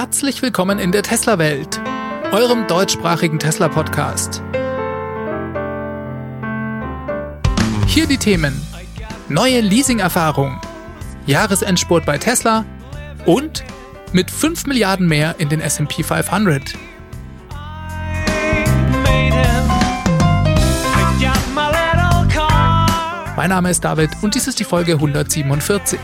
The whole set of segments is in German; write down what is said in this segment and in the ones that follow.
Herzlich willkommen in der Tesla-Welt, eurem deutschsprachigen Tesla-Podcast. Hier die Themen: Neue Leasing-Erfahrung, Jahresendspurt bei Tesla und mit 5 Milliarden mehr in den SP 500. Mein Name ist David und dies ist die Folge 147.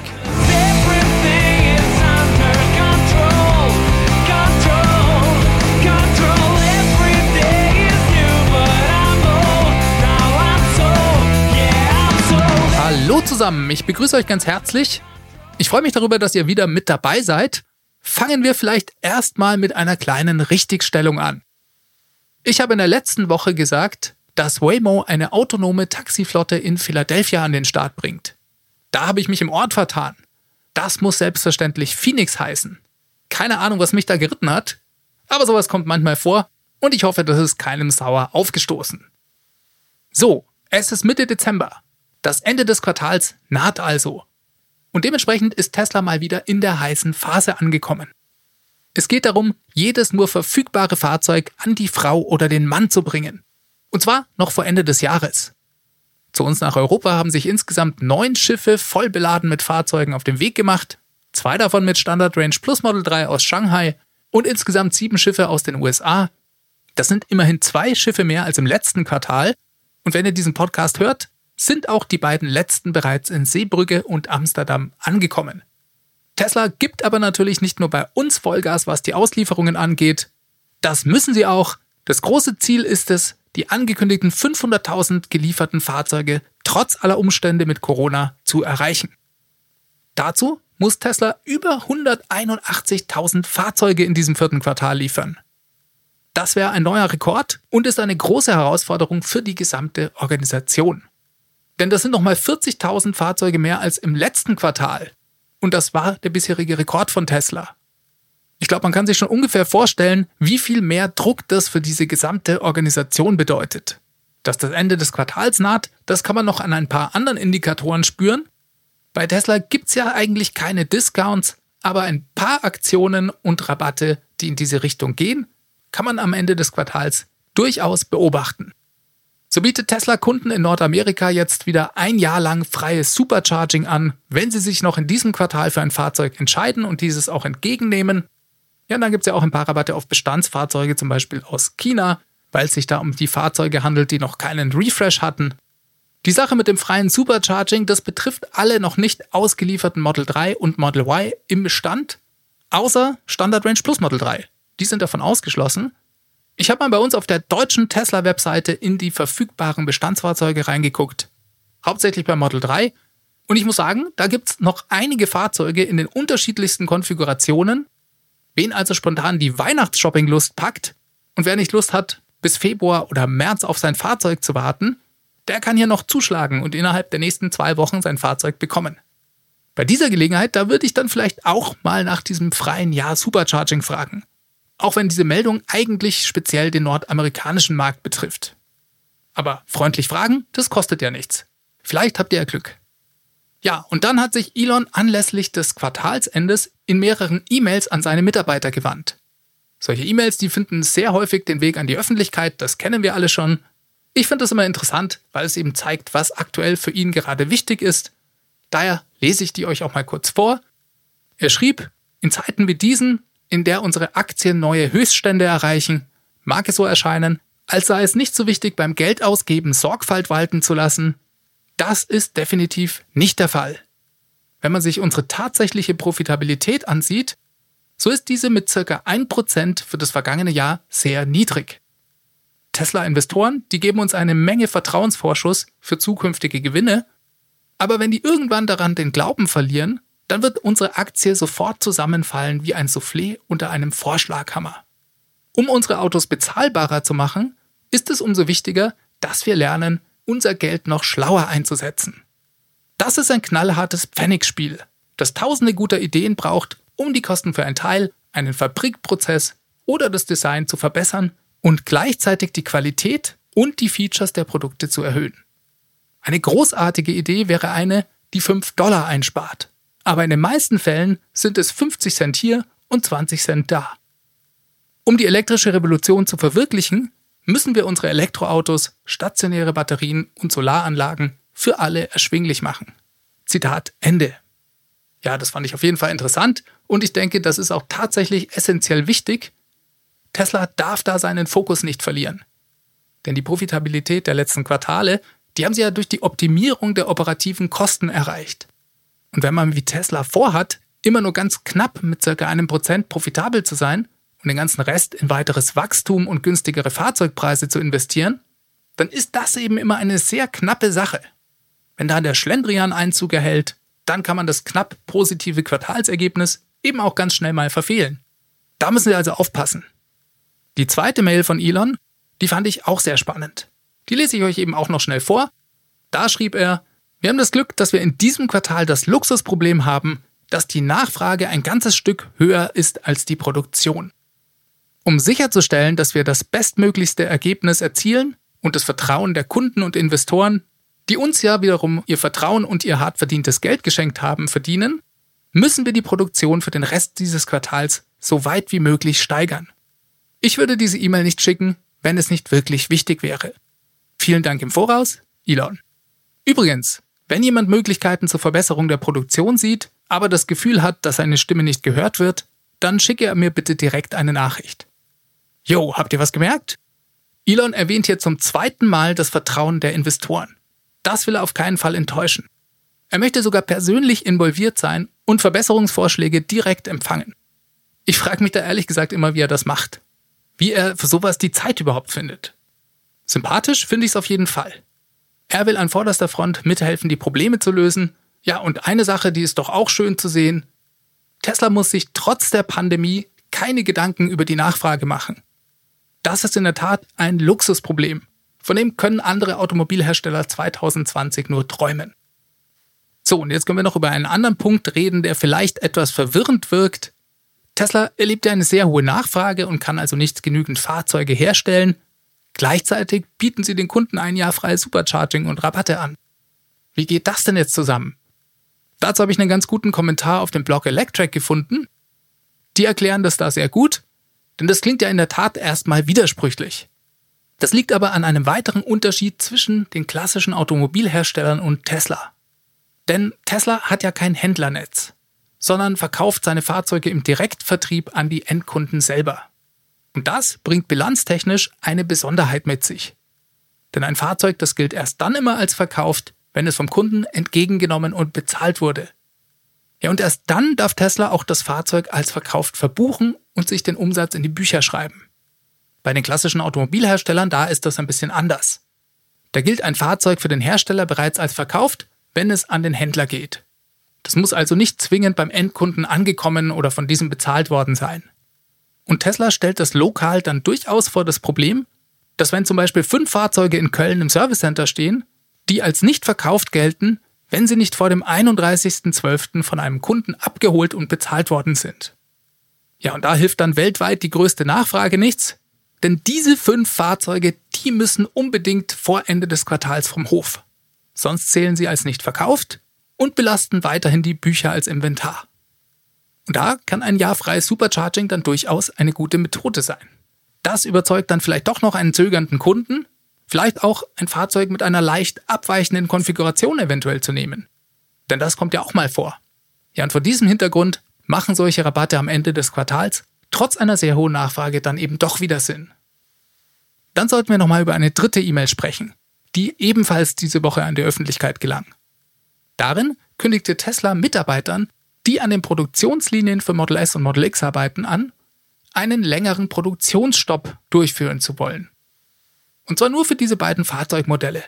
Hallo zusammen, ich begrüße euch ganz herzlich. Ich freue mich darüber, dass ihr wieder mit dabei seid. Fangen wir vielleicht erstmal mit einer kleinen Richtigstellung an. Ich habe in der letzten Woche gesagt, dass Waymo eine autonome Taxiflotte in Philadelphia an den Start bringt. Da habe ich mich im Ort vertan. Das muss selbstverständlich Phoenix heißen. Keine Ahnung, was mich da geritten hat, aber sowas kommt manchmal vor und ich hoffe, das ist keinem sauer aufgestoßen. So, es ist Mitte Dezember. Das Ende des Quartals naht also. Und dementsprechend ist Tesla mal wieder in der heißen Phase angekommen. Es geht darum, jedes nur verfügbare Fahrzeug an die Frau oder den Mann zu bringen. Und zwar noch vor Ende des Jahres. Zu uns nach Europa haben sich insgesamt neun Schiffe voll beladen mit Fahrzeugen auf den Weg gemacht, zwei davon mit Standard Range Plus Model 3 aus Shanghai und insgesamt sieben Schiffe aus den USA. Das sind immerhin zwei Schiffe mehr als im letzten Quartal. Und wenn ihr diesen Podcast hört, sind auch die beiden letzten bereits in Seebrügge und Amsterdam angekommen. Tesla gibt aber natürlich nicht nur bei uns Vollgas, was die Auslieferungen angeht. Das müssen sie auch. Das große Ziel ist es, die angekündigten 500.000 gelieferten Fahrzeuge trotz aller Umstände mit Corona zu erreichen. Dazu muss Tesla über 181.000 Fahrzeuge in diesem vierten Quartal liefern. Das wäre ein neuer Rekord und ist eine große Herausforderung für die gesamte Organisation. Denn das sind nochmal 40.000 Fahrzeuge mehr als im letzten Quartal. Und das war der bisherige Rekord von Tesla. Ich glaube, man kann sich schon ungefähr vorstellen, wie viel mehr Druck das für diese gesamte Organisation bedeutet. Dass das Ende des Quartals naht, das kann man noch an ein paar anderen Indikatoren spüren. Bei Tesla gibt es ja eigentlich keine Discounts, aber ein paar Aktionen und Rabatte, die in diese Richtung gehen, kann man am Ende des Quartals durchaus beobachten. So bietet Tesla Kunden in Nordamerika jetzt wieder ein Jahr lang freies Supercharging an, wenn sie sich noch in diesem Quartal für ein Fahrzeug entscheiden und dieses auch entgegennehmen. Ja, dann gibt es ja auch ein paar Rabatte auf Bestandsfahrzeuge, zum Beispiel aus China, weil es sich da um die Fahrzeuge handelt, die noch keinen Refresh hatten. Die Sache mit dem freien Supercharging, das betrifft alle noch nicht ausgelieferten Model 3 und Model Y im Bestand, außer Standard Range Plus Model 3. Die sind davon ausgeschlossen. Ich habe mal bei uns auf der deutschen Tesla-Webseite in die verfügbaren Bestandsfahrzeuge reingeguckt. Hauptsächlich bei Model 3. Und ich muss sagen, da gibt es noch einige Fahrzeuge in den unterschiedlichsten Konfigurationen. Wen also spontan die Weihnachtsshopping-Lust packt und wer nicht Lust hat, bis Februar oder März auf sein Fahrzeug zu warten, der kann hier noch zuschlagen und innerhalb der nächsten zwei Wochen sein Fahrzeug bekommen. Bei dieser Gelegenheit, da würde ich dann vielleicht auch mal nach diesem freien Jahr Supercharging fragen auch wenn diese Meldung eigentlich speziell den nordamerikanischen Markt betrifft. Aber freundlich fragen, das kostet ja nichts. Vielleicht habt ihr ja Glück. Ja, und dann hat sich Elon anlässlich des Quartalsendes in mehreren E-Mails an seine Mitarbeiter gewandt. Solche E-Mails, die finden sehr häufig den Weg an die Öffentlichkeit, das kennen wir alle schon. Ich finde das immer interessant, weil es eben zeigt, was aktuell für ihn gerade wichtig ist. Daher lese ich die euch auch mal kurz vor. Er schrieb, in Zeiten wie diesen in der unsere Aktien neue Höchststände erreichen, mag es so erscheinen, als sei es nicht so wichtig, beim Geldausgeben Sorgfalt walten zu lassen. Das ist definitiv nicht der Fall. Wenn man sich unsere tatsächliche Profitabilität ansieht, so ist diese mit circa 1% für das vergangene Jahr sehr niedrig. Tesla-Investoren, die geben uns eine Menge Vertrauensvorschuss für zukünftige Gewinne, aber wenn die irgendwann daran den Glauben verlieren, dann wird unsere Aktie sofort zusammenfallen wie ein Soufflé unter einem Vorschlaghammer. Um unsere Autos bezahlbarer zu machen, ist es umso wichtiger, dass wir lernen, unser Geld noch schlauer einzusetzen. Das ist ein knallhartes Pfennigspiel, das tausende guter Ideen braucht, um die Kosten für ein Teil, einen Fabrikprozess oder das Design zu verbessern und gleichzeitig die Qualität und die Features der Produkte zu erhöhen. Eine großartige Idee wäre eine, die 5 Dollar einspart aber in den meisten Fällen sind es 50 Cent hier und 20 Cent dar. Um die elektrische Revolution zu verwirklichen, müssen wir unsere Elektroautos, stationäre Batterien und Solaranlagen für alle erschwinglich machen. Zitat Ende. Ja, das fand ich auf jeden Fall interessant und ich denke, das ist auch tatsächlich essentiell wichtig. Tesla darf da seinen Fokus nicht verlieren. Denn die Profitabilität der letzten Quartale, die haben sie ja durch die Optimierung der operativen Kosten erreicht. Und wenn man wie Tesla vorhat, immer nur ganz knapp mit circa einem Prozent profitabel zu sein und den ganzen Rest in weiteres Wachstum und günstigere Fahrzeugpreise zu investieren, dann ist das eben immer eine sehr knappe Sache. Wenn da der Schlendrian Einzug erhält, dann kann man das knapp positive Quartalsergebnis eben auch ganz schnell mal verfehlen. Da müssen wir also aufpassen. Die zweite Mail von Elon, die fand ich auch sehr spannend. Die lese ich euch eben auch noch schnell vor. Da schrieb er, wir haben das Glück, dass wir in diesem Quartal das Luxusproblem haben, dass die Nachfrage ein ganzes Stück höher ist als die Produktion. Um sicherzustellen, dass wir das bestmöglichste Ergebnis erzielen und das Vertrauen der Kunden und Investoren die uns ja wiederum ihr Vertrauen und ihr hart verdientes Geld geschenkt haben, verdienen, müssen wir die Produktion für den Rest dieses Quartals so weit wie möglich steigern. Ich würde diese E-Mail nicht schicken, wenn es nicht wirklich wichtig wäre. Vielen Dank im Voraus, Elon. Übrigens, wenn jemand Möglichkeiten zur Verbesserung der Produktion sieht, aber das Gefühl hat, dass seine Stimme nicht gehört wird, dann schicke er mir bitte direkt eine Nachricht. Jo, habt ihr was gemerkt? Elon erwähnt hier zum zweiten Mal das Vertrauen der Investoren. Das will er auf keinen Fall enttäuschen. Er möchte sogar persönlich involviert sein und Verbesserungsvorschläge direkt empfangen. Ich frage mich da ehrlich gesagt immer, wie er das macht. Wie er für sowas die Zeit überhaupt findet. Sympathisch finde ich es auf jeden Fall. Er will an vorderster Front mithelfen, die Probleme zu lösen. Ja, und eine Sache, die ist doch auch schön zu sehen. Tesla muss sich trotz der Pandemie keine Gedanken über die Nachfrage machen. Das ist in der Tat ein Luxusproblem. Von dem können andere Automobilhersteller 2020 nur träumen. So, und jetzt können wir noch über einen anderen Punkt reden, der vielleicht etwas verwirrend wirkt. Tesla erlebt ja eine sehr hohe Nachfrage und kann also nicht genügend Fahrzeuge herstellen. Gleichzeitig bieten sie den Kunden ein Jahr freies Supercharging und Rabatte an. Wie geht das denn jetzt zusammen? Dazu habe ich einen ganz guten Kommentar auf dem Blog Electric gefunden. Die erklären das da sehr gut, denn das klingt ja in der Tat erstmal widersprüchlich. Das liegt aber an einem weiteren Unterschied zwischen den klassischen Automobilherstellern und Tesla. Denn Tesla hat ja kein Händlernetz, sondern verkauft seine Fahrzeuge im Direktvertrieb an die Endkunden selber. Und das bringt bilanztechnisch eine Besonderheit mit sich. Denn ein Fahrzeug, das gilt erst dann immer als verkauft, wenn es vom Kunden entgegengenommen und bezahlt wurde. Ja, und erst dann darf Tesla auch das Fahrzeug als verkauft verbuchen und sich den Umsatz in die Bücher schreiben. Bei den klassischen Automobilherstellern, da ist das ein bisschen anders. Da gilt ein Fahrzeug für den Hersteller bereits als verkauft, wenn es an den Händler geht. Das muss also nicht zwingend beim Endkunden angekommen oder von diesem bezahlt worden sein. Und Tesla stellt das lokal dann durchaus vor das Problem, dass wenn zum Beispiel fünf Fahrzeuge in Köln im Service Center stehen, die als nicht verkauft gelten, wenn sie nicht vor dem 31.12. von einem Kunden abgeholt und bezahlt worden sind. Ja, und da hilft dann weltweit die größte Nachfrage nichts, denn diese fünf Fahrzeuge, die müssen unbedingt vor Ende des Quartals vom Hof. Sonst zählen sie als nicht verkauft und belasten weiterhin die Bücher als Inventar. Und da kann ein Jahr freies Supercharging dann durchaus eine gute Methode sein. Das überzeugt dann vielleicht doch noch einen zögernden Kunden, vielleicht auch ein Fahrzeug mit einer leicht abweichenden Konfiguration eventuell zu nehmen. Denn das kommt ja auch mal vor. Ja, und vor diesem Hintergrund machen solche Rabatte am Ende des Quartals trotz einer sehr hohen Nachfrage dann eben doch wieder Sinn. Dann sollten wir nochmal über eine dritte E-Mail sprechen, die ebenfalls diese Woche an die Öffentlichkeit gelang. Darin kündigte Tesla Mitarbeitern, die an den Produktionslinien für Model S und Model X arbeiten, an, einen längeren Produktionsstopp durchführen zu wollen. Und zwar nur für diese beiden Fahrzeugmodelle.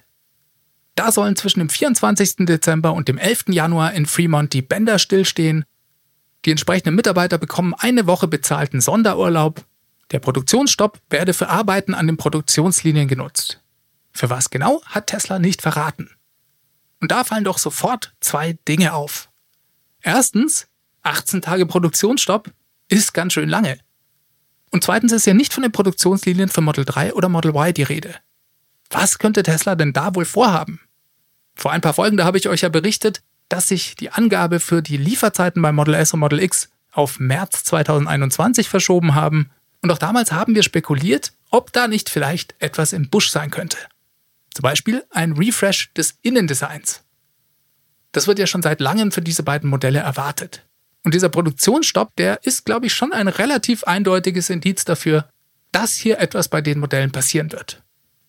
Da sollen zwischen dem 24. Dezember und dem 11. Januar in Fremont die Bänder stillstehen die entsprechenden Mitarbeiter bekommen eine Woche bezahlten Sonderurlaub. Der Produktionsstopp werde für Arbeiten an den Produktionslinien genutzt. Für was genau, hat Tesla nicht verraten. Und da fallen doch sofort zwei Dinge auf. Erstens, 18 Tage Produktionsstopp ist ganz schön lange. Und zweitens ist ja nicht von den Produktionslinien für Model 3 oder Model Y die Rede. Was könnte Tesla denn da wohl vorhaben? Vor ein paar Folgen, da habe ich euch ja berichtet, dass sich die Angabe für die Lieferzeiten bei Model S und Model X auf März 2021 verschoben haben. Und auch damals haben wir spekuliert, ob da nicht vielleicht etwas im Busch sein könnte. Zum Beispiel ein Refresh des Innendesigns. Das wird ja schon seit langem für diese beiden Modelle erwartet. Und dieser Produktionsstopp, der ist, glaube ich, schon ein relativ eindeutiges Indiz dafür, dass hier etwas bei den Modellen passieren wird.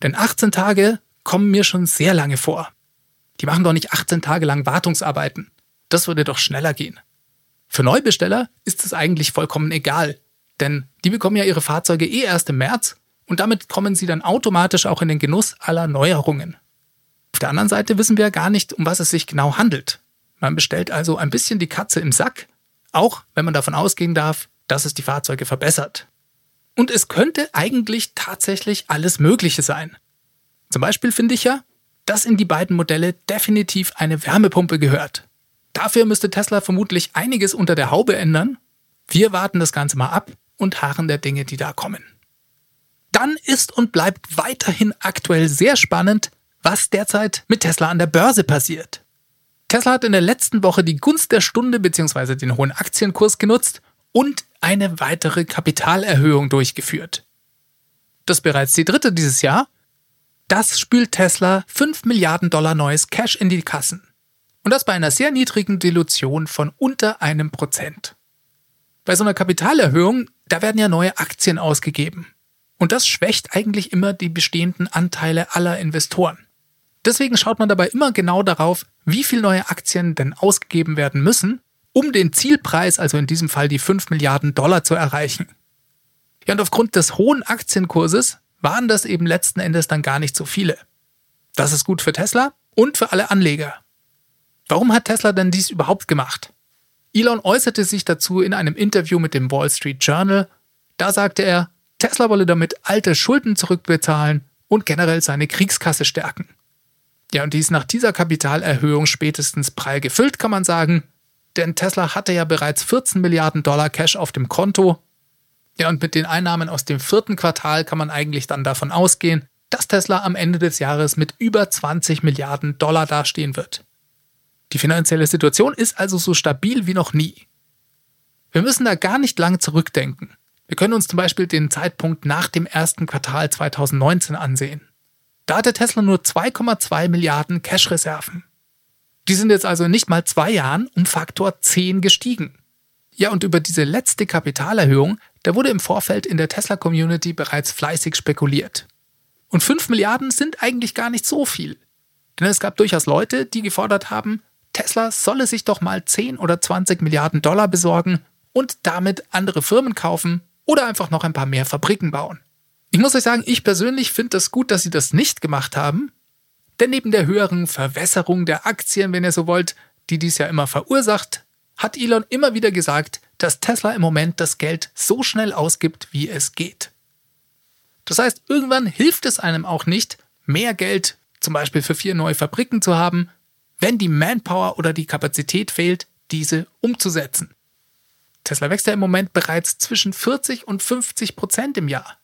Denn 18 Tage kommen mir schon sehr lange vor. Die machen doch nicht 18 Tage lang Wartungsarbeiten. Das würde doch schneller gehen. Für Neubesteller ist es eigentlich vollkommen egal, denn die bekommen ja ihre Fahrzeuge eh erst im März und damit kommen sie dann automatisch auch in den Genuss aller Neuerungen. Auf der anderen Seite wissen wir ja gar nicht, um was es sich genau handelt. Man bestellt also ein bisschen die Katze im Sack, auch wenn man davon ausgehen darf, dass es die Fahrzeuge verbessert. Und es könnte eigentlich tatsächlich alles Mögliche sein. Zum Beispiel finde ich ja, dass in die beiden Modelle definitiv eine Wärmepumpe gehört. Dafür müsste Tesla vermutlich einiges unter der Haube ändern. Wir warten das Ganze mal ab und harren der Dinge, die da kommen. Dann ist und bleibt weiterhin aktuell sehr spannend, was derzeit mit Tesla an der Börse passiert. Tesla hat in der letzten Woche die Gunst der Stunde bzw. den hohen Aktienkurs genutzt und eine weitere Kapitalerhöhung durchgeführt. Das bereits die dritte dieses Jahr. Das spült Tesla 5 Milliarden Dollar neues Cash in die Kassen. Und das bei einer sehr niedrigen Dilution von unter einem Prozent. Bei so einer Kapitalerhöhung, da werden ja neue Aktien ausgegeben. Und das schwächt eigentlich immer die bestehenden Anteile aller Investoren. Deswegen schaut man dabei immer genau darauf, wie viel neue Aktien denn ausgegeben werden müssen, um den Zielpreis, also in diesem Fall die 5 Milliarden Dollar, zu erreichen. Ja, und aufgrund des hohen Aktienkurses waren das eben letzten Endes dann gar nicht so viele. Das ist gut für Tesla und für alle Anleger. Warum hat Tesla denn dies überhaupt gemacht? Elon äußerte sich dazu in einem Interview mit dem Wall Street Journal. Da sagte er, Tesla wolle damit alte Schulden zurückbezahlen und generell seine Kriegskasse stärken. Ja, und die ist nach dieser Kapitalerhöhung spätestens prall gefüllt, kann man sagen. Denn Tesla hatte ja bereits 14 Milliarden Dollar Cash auf dem Konto. Ja, und mit den Einnahmen aus dem vierten Quartal kann man eigentlich dann davon ausgehen, dass Tesla am Ende des Jahres mit über 20 Milliarden Dollar dastehen wird. Die finanzielle Situation ist also so stabil wie noch nie. Wir müssen da gar nicht lang zurückdenken. Wir können uns zum Beispiel den Zeitpunkt nach dem ersten Quartal 2019 ansehen. Da hatte Tesla nur 2,2 Milliarden Cash-Reserven. Die sind jetzt also in nicht mal zwei Jahren um Faktor 10 gestiegen. Ja, und über diese letzte Kapitalerhöhung, da wurde im Vorfeld in der Tesla-Community bereits fleißig spekuliert. Und 5 Milliarden sind eigentlich gar nicht so viel. Denn es gab durchaus Leute, die gefordert haben, Tesla solle sich doch mal 10 oder 20 Milliarden Dollar besorgen und damit andere Firmen kaufen oder einfach noch ein paar mehr Fabriken bauen. Ich muss euch sagen, ich persönlich finde es das gut, dass sie das nicht gemacht haben, denn neben der höheren Verwässerung der Aktien, wenn ihr so wollt, die dies ja immer verursacht, hat Elon immer wieder gesagt, dass Tesla im Moment das Geld so schnell ausgibt, wie es geht. Das heißt, irgendwann hilft es einem auch nicht, mehr Geld zum Beispiel für vier neue Fabriken zu haben, wenn die Manpower oder die Kapazität fehlt, diese umzusetzen. Tesla wächst ja im Moment bereits zwischen 40 und 50 Prozent im Jahr.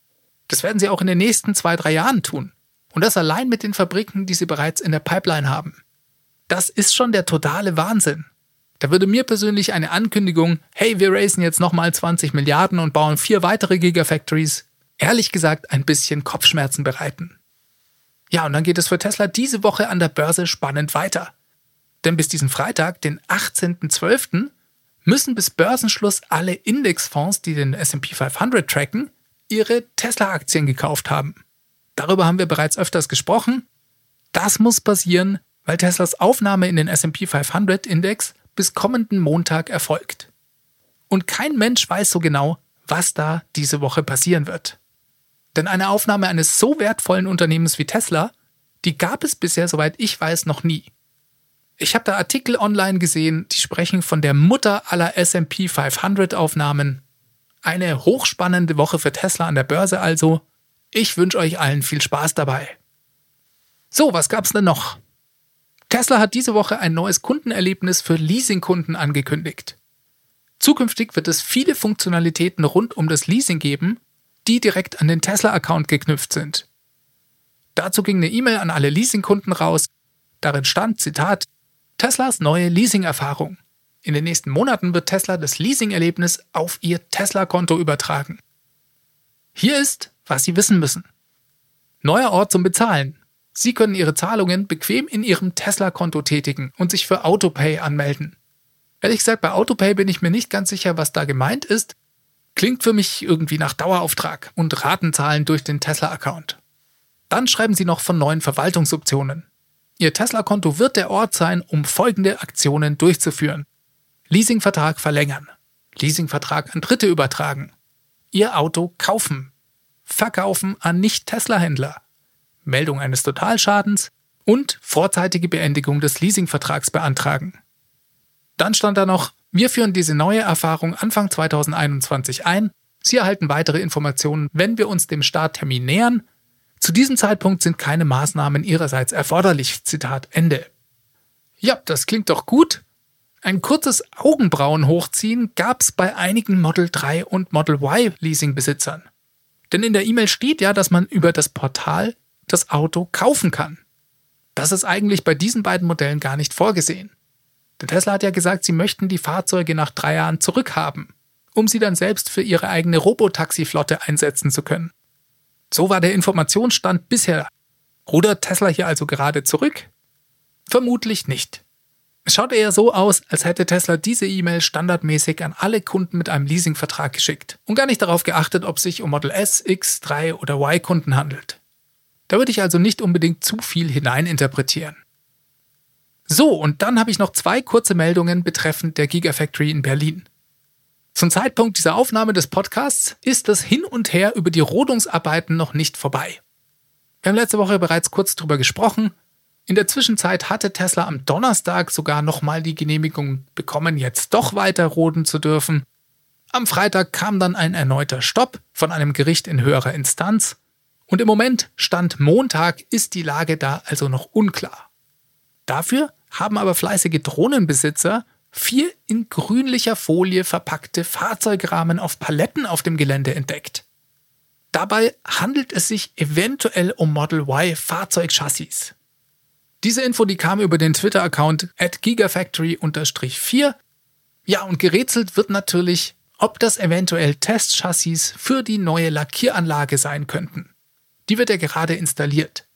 Das werden sie auch in den nächsten zwei, drei Jahren tun. Und das allein mit den Fabriken, die sie bereits in der Pipeline haben. Das ist schon der totale Wahnsinn. Da würde mir persönlich eine Ankündigung, hey, wir raisen jetzt nochmal 20 Milliarden und bauen vier weitere Gigafactories, ehrlich gesagt ein bisschen Kopfschmerzen bereiten. Ja, und dann geht es für Tesla diese Woche an der Börse spannend weiter. Denn bis diesen Freitag, den 18.12., müssen bis Börsenschluss alle Indexfonds, die den SP 500 tracken, ihre Tesla-Aktien gekauft haben. Darüber haben wir bereits öfters gesprochen. Das muss passieren, weil Teslas Aufnahme in den SP 500 Index bis kommenden Montag erfolgt. Und kein Mensch weiß so genau, was da diese Woche passieren wird. Denn eine Aufnahme eines so wertvollen Unternehmens wie Tesla, die gab es bisher, soweit ich weiß, noch nie. Ich habe da Artikel online gesehen, die sprechen von der Mutter aller SP 500 Aufnahmen. Eine hochspannende Woche für Tesla an der Börse also. Ich wünsche euch allen viel Spaß dabei. So, was gab's denn noch? Tesla hat diese Woche ein neues Kundenerlebnis für Leasingkunden angekündigt. Zukünftig wird es viele Funktionalitäten rund um das Leasing geben, die direkt an den Tesla-Account geknüpft sind. Dazu ging eine E-Mail an alle Leasingkunden raus. Darin stand, Zitat, Teslas neue Leasing-Erfahrung. In den nächsten Monaten wird Tesla das Leasing-Erlebnis auf ihr Tesla-Konto übertragen. Hier ist, was Sie wissen müssen. Neuer Ort zum Bezahlen. Sie können Ihre Zahlungen bequem in Ihrem Tesla-Konto tätigen und sich für Autopay anmelden. Ehrlich gesagt, bei Autopay bin ich mir nicht ganz sicher, was da gemeint ist. Klingt für mich irgendwie nach Dauerauftrag und Ratenzahlen durch den Tesla-Account. Dann schreiben Sie noch von neuen Verwaltungsoptionen. Ihr Tesla-Konto wird der Ort sein, um folgende Aktionen durchzuführen. Leasingvertrag verlängern. Leasingvertrag an Dritte übertragen. Ihr Auto kaufen. Verkaufen an Nicht-Tesla-Händler. Meldung eines Totalschadens und vorzeitige Beendigung des Leasingvertrags beantragen. Dann stand da noch, wir führen diese neue Erfahrung Anfang 2021 ein. Sie erhalten weitere Informationen, wenn wir uns dem Starttermin nähern. Zu diesem Zeitpunkt sind keine Maßnahmen Ihrerseits erforderlich. Zitat Ende. Ja, das klingt doch gut. Ein kurzes Augenbrauen hochziehen gab es bei einigen Model 3 und Model Y Leasingbesitzern. Denn in der E-Mail steht ja, dass man über das Portal das Auto kaufen kann. Das ist eigentlich bei diesen beiden Modellen gar nicht vorgesehen. Der Tesla hat ja gesagt, sie möchten die Fahrzeuge nach drei Jahren zurückhaben, um sie dann selbst für ihre eigene Robotaxi-Flotte einsetzen zu können. So war der Informationsstand bisher. Rudert Tesla hier also gerade zurück? Vermutlich nicht. Es schaut eher so aus, als hätte Tesla diese E-Mail standardmäßig an alle Kunden mit einem Leasingvertrag geschickt und gar nicht darauf geachtet, ob es sich um Model S, X, 3 oder Y Kunden handelt. Da würde ich also nicht unbedingt zu viel hineininterpretieren. So, und dann habe ich noch zwei kurze Meldungen betreffend der Gigafactory in Berlin. Zum Zeitpunkt dieser Aufnahme des Podcasts ist das Hin und Her über die Rodungsarbeiten noch nicht vorbei. Wir haben letzte Woche bereits kurz darüber gesprochen. In der Zwischenzeit hatte Tesla am Donnerstag sogar nochmal die Genehmigung bekommen, jetzt doch weiter roden zu dürfen. Am Freitag kam dann ein erneuter Stopp von einem Gericht in höherer Instanz. Und im Moment, Stand Montag, ist die Lage da also noch unklar. Dafür haben aber fleißige Drohnenbesitzer vier in grünlicher Folie verpackte Fahrzeugrahmen auf Paletten auf dem Gelände entdeckt. Dabei handelt es sich eventuell um Model Y Fahrzeugchassis. Diese Info, die kam über den Twitter-Account at gigafactory-4. Ja, und gerätselt wird natürlich, ob das eventuell Testchassis für die neue Lackieranlage sein könnten. Die wird ja gerade installiert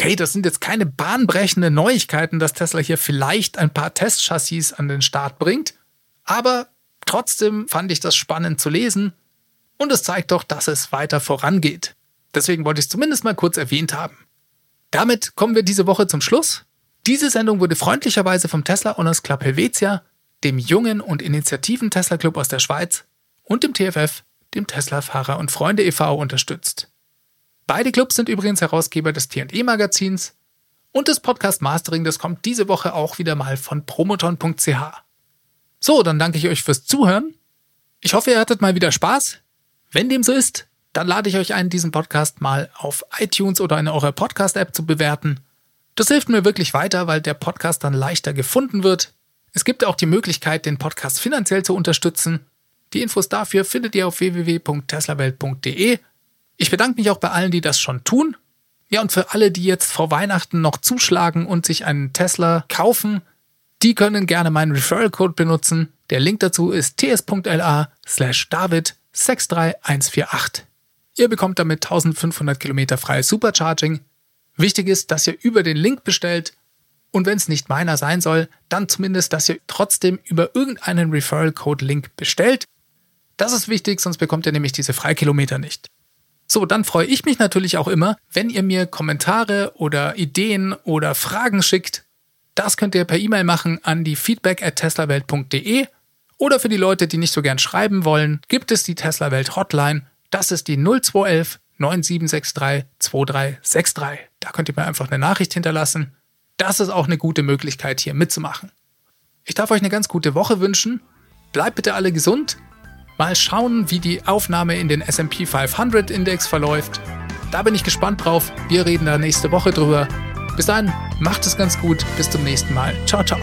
okay, das sind jetzt keine bahnbrechenden Neuigkeiten, dass Tesla hier vielleicht ein paar Testchassis an den Start bringt, aber trotzdem fand ich das spannend zu lesen und es zeigt doch, dass es weiter vorangeht. Deswegen wollte ich es zumindest mal kurz erwähnt haben. Damit kommen wir diese Woche zum Schluss. Diese Sendung wurde freundlicherweise vom Tesla Owners Club Helvetia, dem jungen und initiativen Tesla Club aus der Schweiz und dem TFF, dem Tesla Fahrer und Freunde e.V. unterstützt. Beide Clubs sind übrigens Herausgeber des T&E-Magazins und das Podcast Mastering, das kommt diese Woche auch wieder mal von promoton.ch. So, dann danke ich euch fürs Zuhören. Ich hoffe, ihr hattet mal wieder Spaß. Wenn dem so ist, dann lade ich euch ein, diesen Podcast mal auf iTunes oder in eurer Podcast-App zu bewerten. Das hilft mir wirklich weiter, weil der Podcast dann leichter gefunden wird. Es gibt auch die Möglichkeit, den Podcast finanziell zu unterstützen. Die Infos dafür findet ihr auf www.teslawelt.de ich bedanke mich auch bei allen, die das schon tun. Ja, und für alle, die jetzt vor Weihnachten noch zuschlagen und sich einen Tesla kaufen, die können gerne meinen Referral-Code benutzen. Der Link dazu ist ts.la slash david 63148. Ihr bekommt damit 1500 Kilometer freies Supercharging. Wichtig ist, dass ihr über den Link bestellt und wenn es nicht meiner sein soll, dann zumindest, dass ihr trotzdem über irgendeinen Referral-Code-Link bestellt. Das ist wichtig, sonst bekommt ihr nämlich diese Freikilometer nicht. So, dann freue ich mich natürlich auch immer, wenn ihr mir Kommentare oder Ideen oder Fragen schickt. Das könnt ihr per E-Mail machen an die feedback at teslawelt.de oder für die Leute, die nicht so gern schreiben wollen, gibt es die Tesla Welt Hotline. Das ist die 0211 9763 2363. Da könnt ihr mir einfach eine Nachricht hinterlassen. Das ist auch eine gute Möglichkeit, hier mitzumachen. Ich darf euch eine ganz gute Woche wünschen. Bleibt bitte alle gesund Mal schauen, wie die Aufnahme in den SP 500 Index verläuft. Da bin ich gespannt drauf. Wir reden da nächste Woche drüber. Bis dann, macht es ganz gut. Bis zum nächsten Mal. Ciao, ciao.